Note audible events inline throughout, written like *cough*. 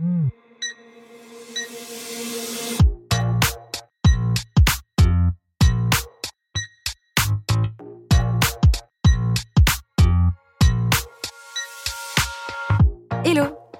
Mm.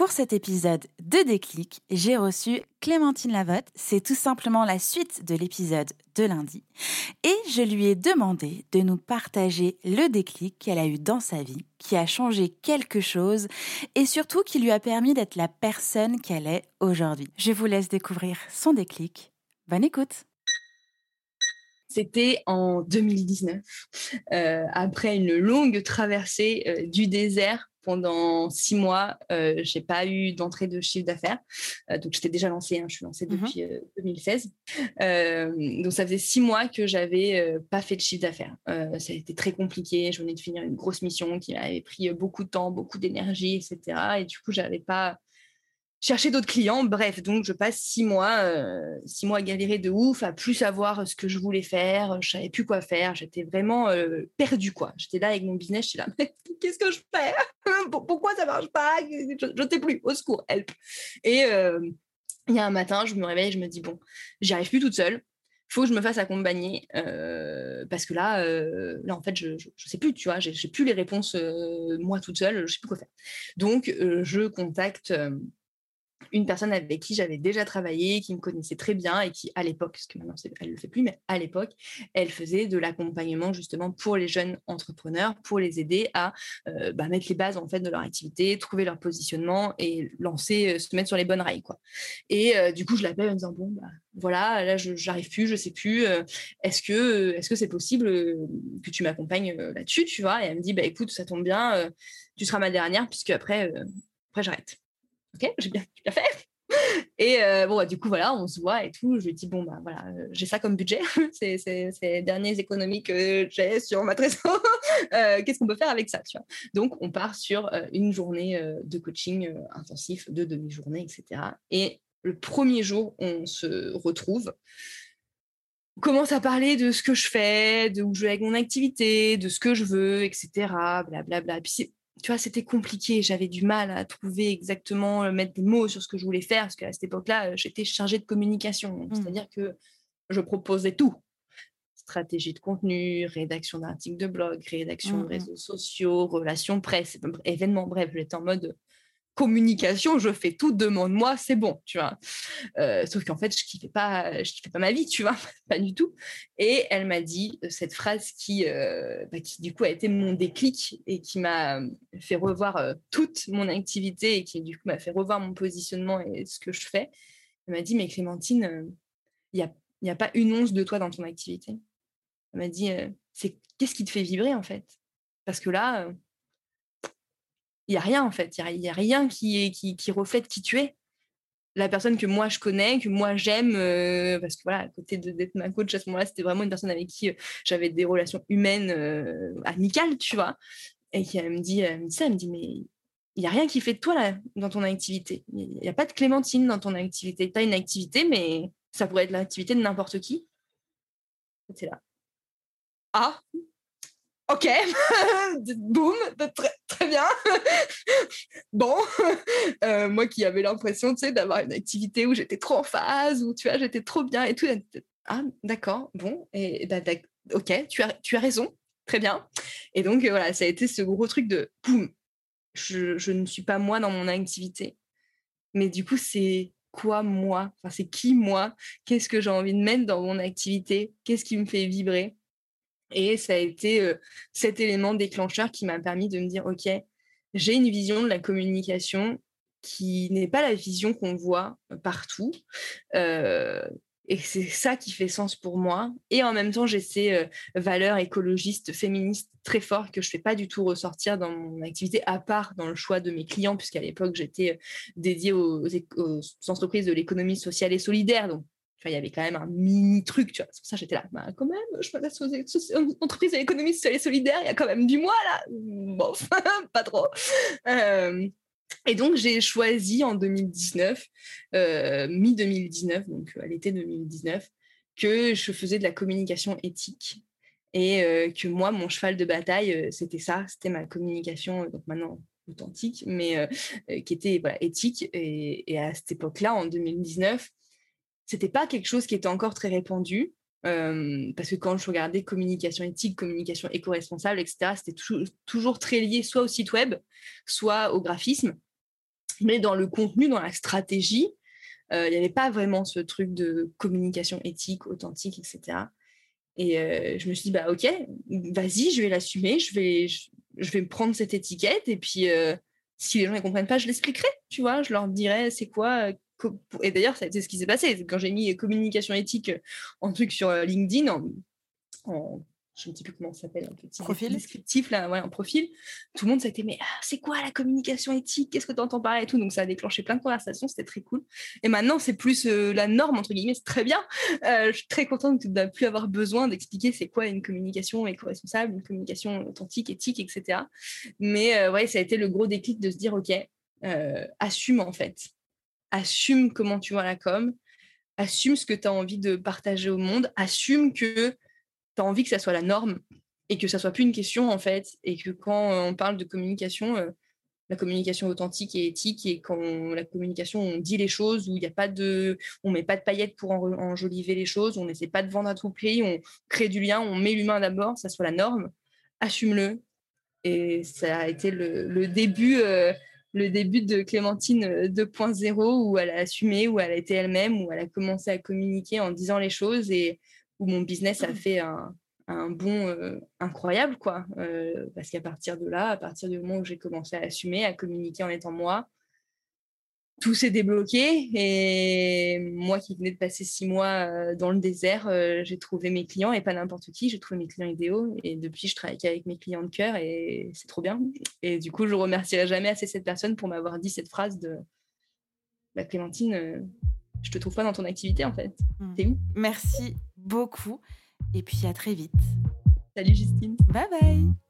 pour cet épisode de Déclic, j'ai reçu Clémentine Lavotte. C'est tout simplement la suite de l'épisode de lundi. Et je lui ai demandé de nous partager le déclic qu'elle a eu dans sa vie, qui a changé quelque chose et surtout qui lui a permis d'être la personne qu'elle est aujourd'hui. Je vous laisse découvrir son déclic. Bonne écoute c'était en 2019, euh, après une longue traversée euh, du désert pendant six mois, euh, j'ai pas eu d'entrée de chiffre d'affaires. Euh, donc, j'étais déjà lancée. Hein, je suis lancée mmh depuis 2016. Euh, donc, ça faisait six mois que j'avais pas fait de chiffre d'affaires. ça a été très compliqué. Je venais de finir une grosse mission qui m'avait pris beaucoup de temps, beaucoup d'énergie, etc. Et du coup, j'avais pas chercher d'autres clients. Bref, donc je passe six mois, euh, six mois à galérer de ouf, à plus savoir ce que je voulais faire. Je savais plus quoi faire. J'étais vraiment euh, perdue, quoi. J'étais là avec mon business. Je suis là, *laughs* mais qu'est-ce que je fais? *laughs* Pourquoi ça marche pas? Je ne sais plus. Au secours, help. Et euh, il y a un matin, je me réveille, je me dis bon, j'y arrive plus toute seule. Faut que je me fasse accompagner parce que là, là en fait, je, ne sais plus, tu vois, j'ai plus les réponses moi toute seule, je sais plus quoi faire. Donc, je contacte une personne avec qui j'avais déjà travaillé, qui me connaissait très bien et qui, à l'époque, parce que maintenant elle ne le fait plus, mais à l'époque, elle faisait de l'accompagnement justement pour les jeunes entrepreneurs, pour les aider à euh, bah, mettre les bases en fait de leur activité, trouver leur positionnement et lancer, euh, se mettre sur les bonnes rails. Et euh, du coup, je l'appelle en disant bon, bah, voilà, là, je n'arrive plus, je sais plus. est-ce que est-ce que c'est possible que tu m'accompagnes là-dessus, tu vois? Et elle me dit bah écoute, ça tombe bien, tu seras ma dernière puisque après, après j'arrête ok, j'ai bien, bien, fait. *laughs* Et euh, bon, bah, du coup, voilà, on se voit et tout. Je lui dis, bon, bah voilà, euh, j'ai ça comme budget. *laughs* c'est les dernières économies que j'ai sur ma trésor. *laughs* Euh, qu'est-ce qu'on peut faire avec ça tu vois? Donc, on part sur une journée de coaching intensif, de demi-journée, etc. Et le premier jour, on se retrouve on commence à parler de ce que je fais, de où je vais avec mon activité, de ce que je veux, etc. Blablabla. Bla, bla. Puis tu vois, c'était compliqué. J'avais du mal à trouver exactement, euh, mettre des mots sur ce que je voulais faire, parce qu'à cette époque-là, euh, j'étais chargée de communication. Mmh. C'est-à-dire que je proposais tout. Stratégie de contenu, rédaction d'articles de blog, rédaction de mmh, mmh. réseaux sociaux, relations presse, événements, bref, j'étais en mode communication, je fais tout, demande-moi, c'est bon, tu vois. Euh, sauf qu'en fait, je kiffais pas, je kiffais pas ma vie, tu vois, *laughs* pas du tout. Et elle m'a dit euh, cette phrase qui, euh, bah, qui, du coup, a été mon déclic et qui m'a fait revoir toute mon activité et qui, du coup, m'a fait revoir mon positionnement et ce que je fais. Elle m'a dit, mais Clémentine, il n'y a, a pas une once de toi dans ton activité? Elle m'a dit, c'est qu'est-ce qui te fait vibrer, en fait? Parce que là, il n'y a rien en fait. Il n'y a, rien qui, qui, qui, reflète qui tu es. La personne que moi je connais, que moi j'aime, euh, parce que voilà, à côté d'être ma coach à ce moment-là, c'était vraiment une personne avec qui euh, j'avais des relations humaines euh, amicales, tu vois. Et qui me dit, elle me dit ça, elle me dit, mais il n'y a rien qui fait de toi là, dans ton activité. Il n'y a pas de clémentine dans ton activité. Tu as une activité, mais ça pourrait être l'activité de n'importe qui. C'est là. Ah, ok, *laughs* boum, très, bien. *laughs* bon, *laughs* euh, moi qui avais l'impression, tu sais, d'avoir une activité où j'étais trop en phase, où tu vois, j'étais trop bien et tout. Ah, d'accord, bon, et bah, ok, tu as, tu as raison, très bien. Et donc voilà, ça a été ce gros truc de boum, je, je ne suis pas moi dans mon activité, mais du coup c'est quoi moi, enfin c'est qui moi, qu'est-ce que j'ai envie de mettre dans mon activité, qu'est-ce qui me fait vibrer? Et ça a été cet élément déclencheur qui m'a permis de me dire, OK, j'ai une vision de la communication qui n'est pas la vision qu'on voit partout. et c'est ça qui fait sens pour moi. Et en même temps, j'ai ces valeurs écologistes, féministes très fortes que je ne fais pas du tout ressortir dans mon activité, à part dans le choix de mes clients, puisqu'à l'époque, j'étais dédiée aux, aux, entreprises de l'économie sociale et solidaire. Donc, il y avait quand même un mini truc, tu vois. C'est pour ça que j'étais là, bah, quand même, je m'adresse aux entreprises de l'économie sociale et solidaire, il y a quand même du moi là. Bon, *laughs* pas trop. Euh, et donc, j'ai choisi en 2019, euh, mi-2019, donc à l'été 2019, que je faisais de la communication éthique et euh, que moi, mon cheval de bataille, c'était ça, c'était ma communication, donc maintenant authentique, mais qui était voilà, éthique. Et, et à cette époque-là, en 2019, c'était pas quelque chose qui était encore très répandu. Euh, parce que quand je regardais communication éthique, communication éco-responsable, etc., c'était toujours très lié soit au site web, soit au graphisme. Mais dans le contenu, dans la stratégie, euh, il n'y avait pas vraiment ce truc de communication éthique, authentique, etc. Et euh, je me suis dit, bah ok, vas-y, je vais l'assumer, je vais, je, vais me prendre cette étiquette et puis si les gens ne comprennent pas, je l'expliquerai, tu vois, je leur dirai c'est quoi, et d'ailleurs, c'est ce qui s'est passé. Quand j'ai mis communication éthique en truc sur euh, LinkedIn, en, je ne sais plus comment ça s'appelle, un petit profil descriptif, là, ouais, en profil, tout le monde s'était mais ah, c'est quoi la communication éthique? Qu'est-ce que tu entends parler et tout? Donc ça a déclenché plein de conversations, c'était très cool. Et maintenant, c'est plus euh, la norme, entre guillemets, c'est très bien. Euh, je suis très contente de ne plus avoir besoin d'expliquer c'est quoi une communication éco-responsable, une communication authentique, éthique, etc. Mais ouais, ça a été le gros déclic de se dire, OK, assume en fait assume comment tu vois la com, assume ce que tu as envie de partager au monde, assume que tu as envie que ça soit la norme et que ça soit plus une question en fait, et que quand on parle de communication, euh, la communication authentique et éthique, et quand la communication, on dit les choses, où il n'y a pas de, on met pas de paillettes pour enjoliver les choses, on n'essaie pas de vendre à tout prix, on crée du lien, on met l'humain d'abord, ça soit la norme, assume-le. Et ça a été le, début. Euh, le début de Clémentine 2.0 euh, où elle a assumé, où elle a été elle-même, où elle a commencé à communiquer en disant les choses et où mon business a fait un, un bond euh, incroyable, quoi. Euh, parce qu'à partir de là, à partir du moment où j'ai commencé à assumer, à communiquer en étant moi, tout s'est débloqué et moi qui venais de passer six mois euh, dans le désert, euh, j'ai trouvé mes clients et pas n'importe qui, j'ai trouvé mes clients idéaux et depuis je travaille avec mes clients de cœur et c'est trop bien. Et du coup, je remercierai jamais assez cette personne pour m'avoir dit cette phrase de bah, Clémentine, euh, je te trouve pas dans ton activité en fait. Hmm. T'es où? Merci beaucoup et puis à très vite. Salut Justine. Bye bye.